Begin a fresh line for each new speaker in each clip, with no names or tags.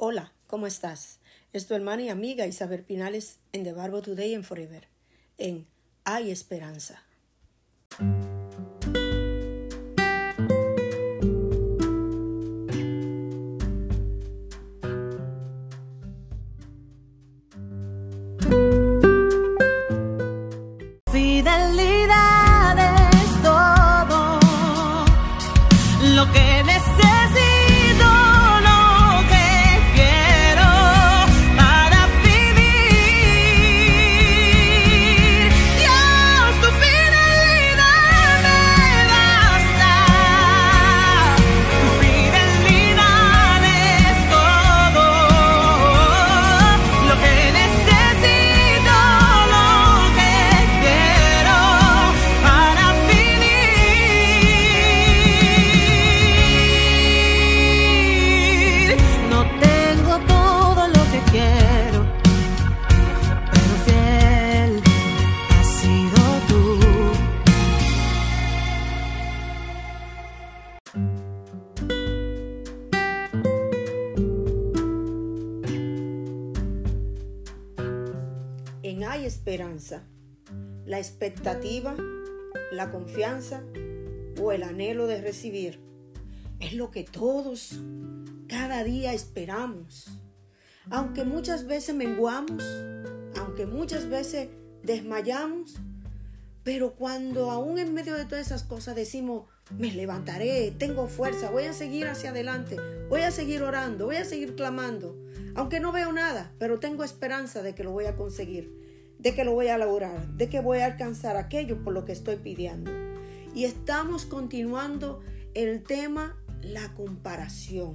Hola, ¿cómo estás? Es tu hermana y amiga Isabel Pinales en The Barbo Today and Forever, en Hay Esperanza.
Fidelidad es todo lo que
Esperanza, la expectativa, la confianza o el anhelo de recibir es lo que todos cada día esperamos. Aunque muchas veces menguamos, aunque muchas veces desmayamos, pero cuando aún en medio de todas esas cosas decimos, me levantaré, tengo fuerza, voy a seguir hacia adelante, voy a seguir orando, voy a seguir clamando, aunque no veo nada, pero tengo esperanza de que lo voy a conseguir, de que lo voy a lograr, de que voy a alcanzar aquello por lo que estoy pidiendo. Y estamos continuando el tema la comparación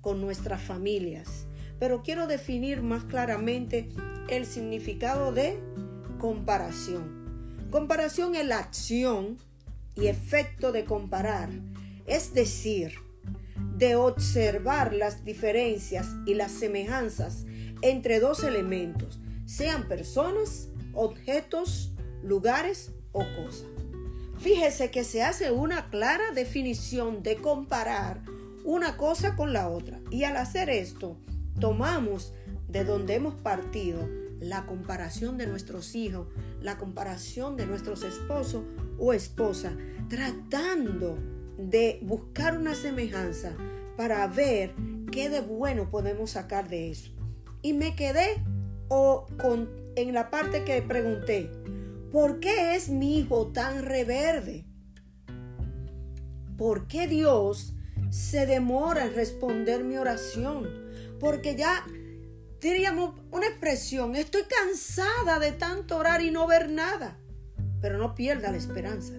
con nuestras familias. Pero quiero definir más claramente el significado de comparación. Comparación es la acción y efecto de comparar, es decir, de observar las diferencias y las semejanzas entre dos elementos, sean personas, objetos, lugares o cosas. Fíjese que se hace una clara definición de comparar una cosa con la otra. Y al hacer esto, tomamos de donde hemos partido la comparación de nuestros hijos, la comparación de nuestros esposos o esposa, tratando de buscar una semejanza para ver qué de bueno podemos sacar de eso. Y me quedé o en la parte que pregunté, ¿por qué es mi hijo tan reverde? ¿Por qué Dios se demora en responder mi oración? Porque ya diríamos una expresión, estoy cansada de tanto orar y no ver nada. Pero no pierda la esperanza.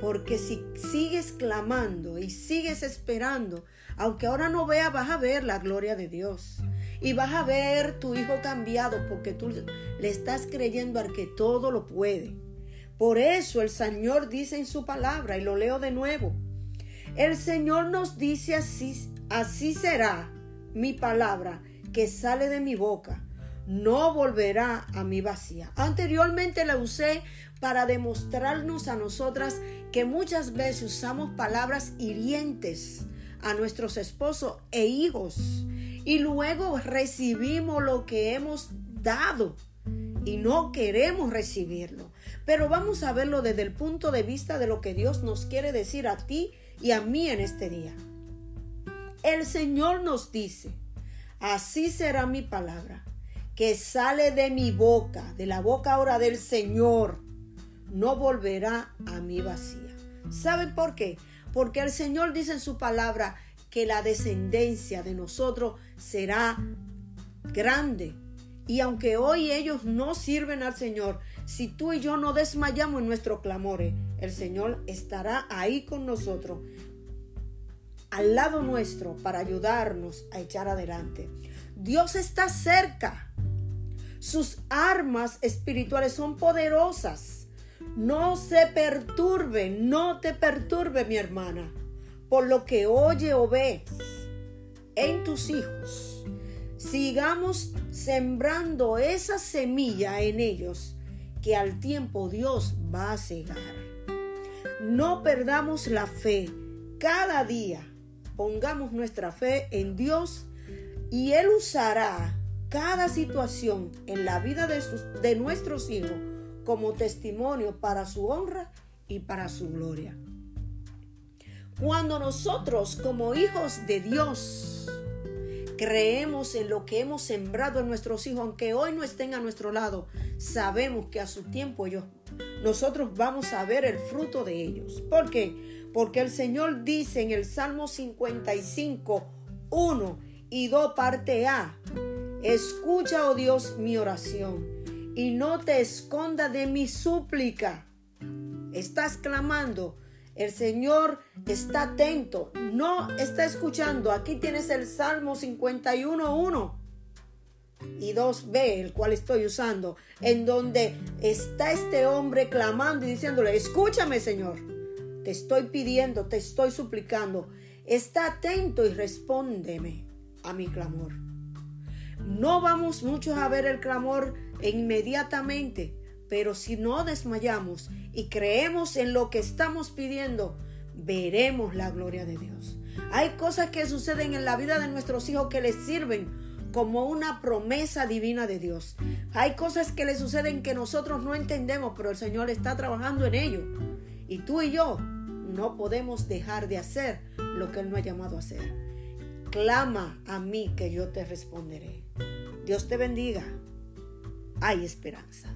Porque si sigues clamando y sigues esperando, aunque ahora no veas, vas a ver la gloria de Dios. Y vas a ver tu hijo cambiado porque tú le estás creyendo al que todo lo puede. Por eso el Señor dice en su palabra, y lo leo de nuevo, el Señor nos dice así, así será mi palabra que sale de mi boca. No volverá a mi vacía. Anteriormente la usé para demostrarnos a nosotras que muchas veces usamos palabras hirientes a nuestros esposos e hijos y luego recibimos lo que hemos dado y no queremos recibirlo. Pero vamos a verlo desde el punto de vista de lo que Dios nos quiere decir a ti y a mí en este día. El Señor nos dice, así será mi palabra, que sale de mi boca, de la boca ahora del Señor, no volverá a mí vacía. ¿Saben por qué? Porque el Señor dice en su palabra que la descendencia de nosotros será grande. Y aunque hoy ellos no sirven al Señor, si tú y yo no desmayamos en nuestros clamores, el Señor estará ahí con nosotros, al lado nuestro, para ayudarnos a echar adelante. Dios está cerca. Sus armas espirituales son poderosas. No se perturbe, no te perturbe mi hermana, por lo que oye o ves en tus hijos. Sigamos sembrando esa semilla en ellos que al tiempo Dios va a cegar. No perdamos la fe. Cada día pongamos nuestra fe en Dios Y Él usará cada situación en la vida de nuestros hijos como testimonio para su honra y para su gloria. Cuando nosotros como hijos de Dios creemos en lo que hemos sembrado en nuestros hijos, aunque hoy no estén a nuestro lado, sabemos que a su tiempo ellos, nosotros vamos a ver el fruto de ellos. ¿Por qué? Porque el Señor dice en el Salmo 55, 1 y 2 parte A, escucha, oh Dios, mi oración y no te esconda de mi súplica. Estás clamando. El Señor está atento, no está escuchando. Aquí tienes el Salmo 51.1 y 2b, el cual estoy usando, en donde está este hombre clamando y diciéndole, escúchame Señor, te estoy pidiendo, te estoy suplicando, está atento y respóndeme a mi clamor. No vamos muchos a ver el clamor inmediatamente, pero si no desmayamos y creemos en lo que estamos pidiendo, veremos la gloria de Dios. Hay cosas que suceden en la vida de nuestros hijos que les sirven como una promesa divina de Dios. Hay cosas que les suceden que nosotros no entendemos, pero el Señor está trabajando en ello. Y tú y yo no podemos dejar de hacer lo que Él nos ha llamado a hacer. Clama a mí que yo te responderé. Dios te bendiga. Hay esperanza.